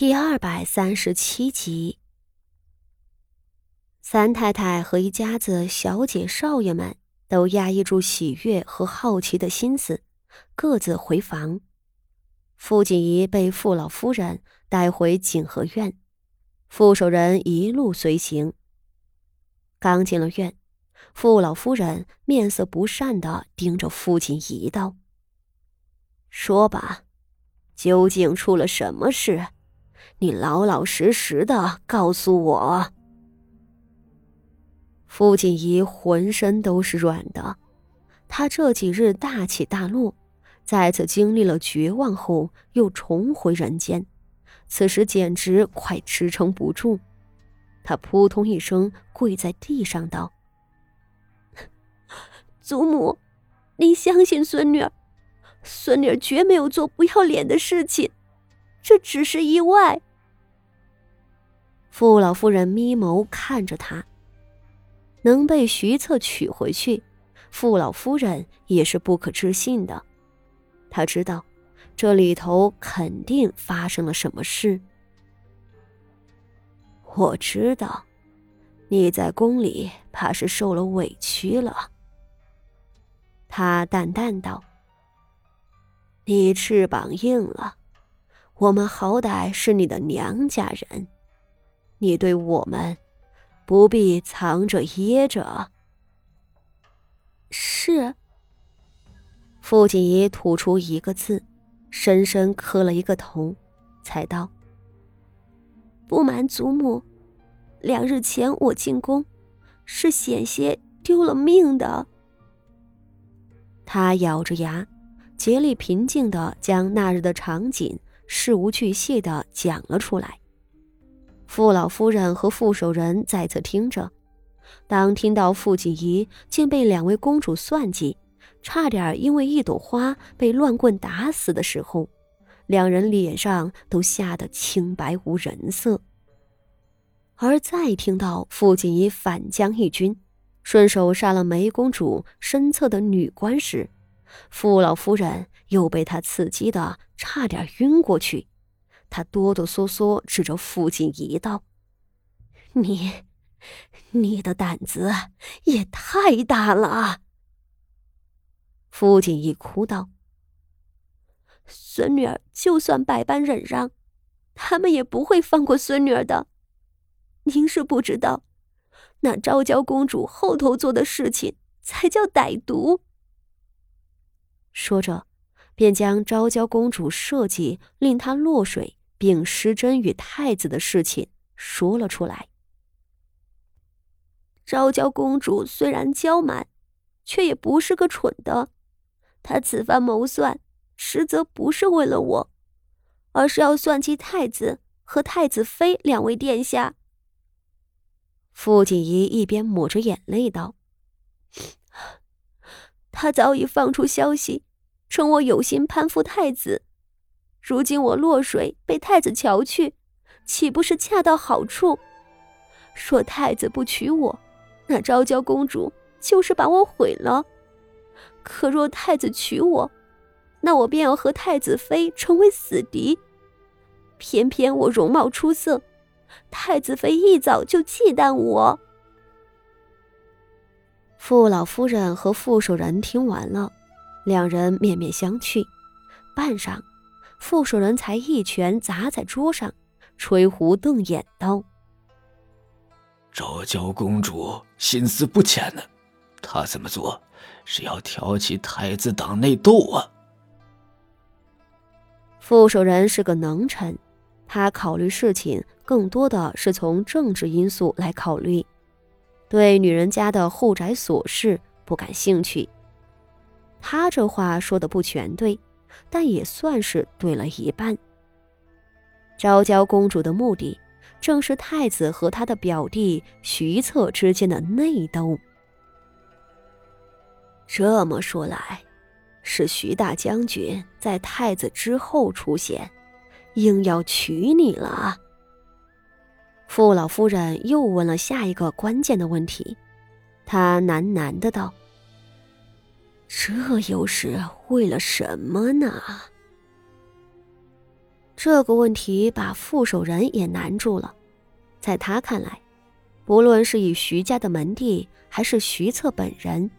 第二百三十七集，三太太和一家子小姐少爷们都压抑住喜悦和好奇的心思，各自回房。傅锦仪被傅老夫人带回景和院，傅守仁一路随行。刚进了院，傅老夫人面色不善的盯着傅锦仪道：“说吧，究竟出了什么事？”你老老实实的告诉我。傅锦仪浑身都是软的，她这几日大起大落，再次经历了绝望后又重回人间，此时简直快支撑不住。她扑通一声跪在地上道：“ 祖母，您相信孙女儿，孙女儿绝没有做不要脸的事情，这只是意外。”傅老夫人眯眸看着他，能被徐策娶回去，傅老夫人也是不可置信的。她知道，这里头肯定发生了什么事。我知道，你在宫里怕是受了委屈了。他淡淡道：“你翅膀硬了，我们好歹是你的娘家人。”你对我们，不必藏着掖着。是。傅锦仪吐出一个字，深深磕了一个头，才道：“不瞒祖母，两日前我进宫，是险些丢了命的。”他咬着牙，竭力平静的将那日的场景事无巨细的讲了出来。傅老夫人和傅守仁在侧听着，当听到傅锦仪竟被两位公主算计，差点因为一朵花被乱棍打死的时候，两人脸上都吓得青白无人色。而再听到傅锦仪反将一军，顺手杀了梅公主身侧的女官时，傅老夫人又被他刺激的差点晕过去。他哆哆嗦嗦指着傅锦仪道：“你，你的胆子也太大了。”傅锦仪哭道：“孙女儿就算百般忍让，他们也不会放过孙女儿的。您是不知道，那昭娇公主后头做的事情才叫歹毒。”说着，便将昭娇公主设计令她落水。并失贞与太子的事情说了出来。昭娇公主虽然娇蛮，却也不是个蠢的。她此番谋算，实则不是为了我，而是要算计太子和太子妃两位殿下。傅锦仪一边抹着眼泪道：“他早已放出消息，称我有心攀附太子。”如今我落水被太子瞧去，岂不是恰到好处？说太子不娶我，那昭娇公主就是把我毁了；可若太子娶我，那我便要和太子妃成为死敌。偏偏我容貌出色，太子妃一早就忌惮我。傅老夫人和傅守仁听完了，两人面面相觑，半晌。傅守仁才一拳砸在桌上，吹胡瞪眼道：“昭娇公主心思不浅呢，她这么做是要挑起太子党内斗啊。”傅守仁是个能臣，他考虑事情更多的是从政治因素来考虑，对女人家的后宅琐事不感兴趣。他这话说的不全对。但也算是对了一半。昭娇公主的目的，正是太子和他的表弟徐策之间的内斗。这么说来，是徐大将军在太子之后出现，硬要娶你了。傅老夫人又问了下一个关键的问题，她喃喃的道。这又是为了什么呢？这个问题把傅守仁也难住了。在他看来，不论是以徐家的门第，还是徐策本人，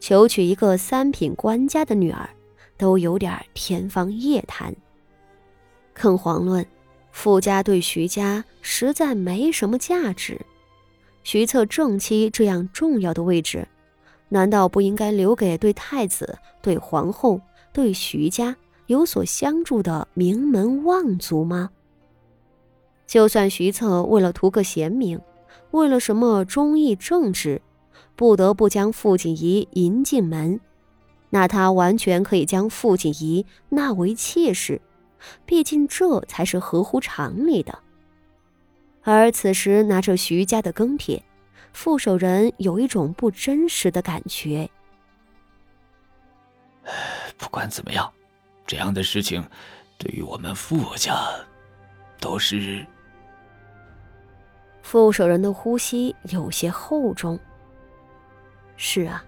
求娶一个三品官家的女儿，都有点天方夜谭。更遑论，傅家对徐家实在没什么价值。徐策正妻这样重要的位置，难道不应该留给对太子、对皇后、对徐家？有所相助的名门望族吗？就算徐策为了图个贤名，为了什么忠义正直，不得不将傅锦仪迎进门，那他完全可以将傅锦仪纳为妾室，毕竟这才是合乎常理的。而此时拿着徐家的庚帖，傅守仁有一种不真实的感觉。不管怎么样。这样的事情，对于我们傅家，都是。傅守仁的呼吸有些厚重。是啊，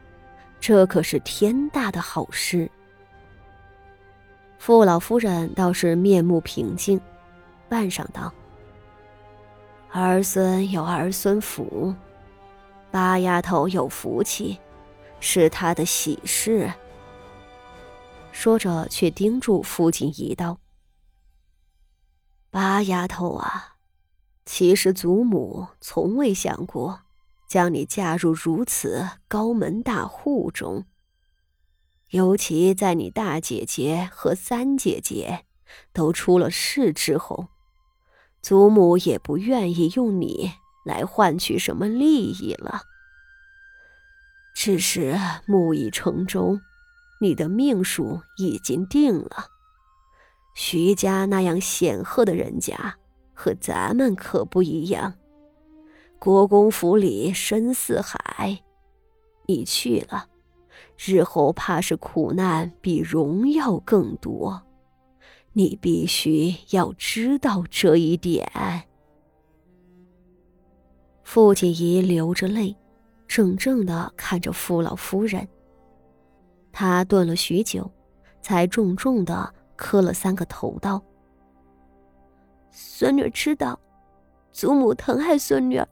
这可是天大的好事。傅老夫人倒是面目平静，半晌道：“儿孙有儿孙福，八丫头有福气，是她的喜事。”说着，却叮嘱父亲一道：“八丫头啊，其实祖母从未想过将你嫁入如此高门大户中。尤其在你大姐姐和三姐姐都出了事之后，祖母也不愿意用你来换取什么利益了。只是木已成舟。”你的命数已经定了，徐家那样显赫的人家和咱们可不一样。国公府里深似海，你去了，日后怕是苦难比荣耀更多。你必须要知道这一点。傅锦仪流着泪，怔怔的看着傅老夫人。他顿了许久，才重重的磕了三个头，道：“孙女知道，祖母疼爱孙女儿，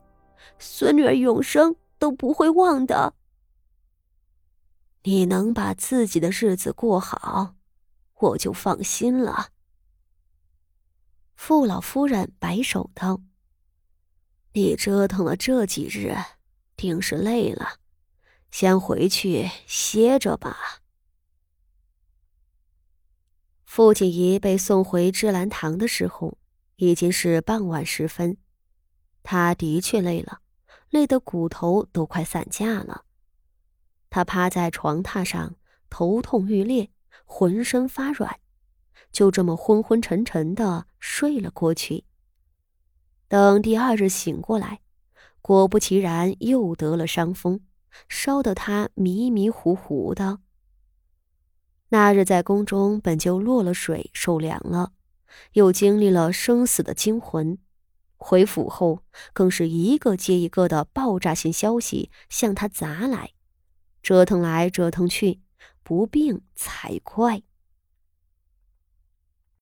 孙女儿永生都不会忘的。你能把自己的日子过好，我就放心了。”傅老夫人摆手道：“你折腾了这几日，定是累了。”先回去歇着吧。傅锦仪被送回芝兰堂的时候，已经是傍晚时分。他的确累了，累得骨头都快散架了。他趴在床榻上，头痛欲裂，浑身发软，就这么昏昏沉沉的睡了过去。等第二日醒过来，果不其然，又得了伤风。烧得他迷迷糊糊的。那日在宫中本就落了水，受凉了，又经历了生死的惊魂，回府后更是一个接一个的爆炸性消息向他砸来，折腾来折腾去，不病才怪。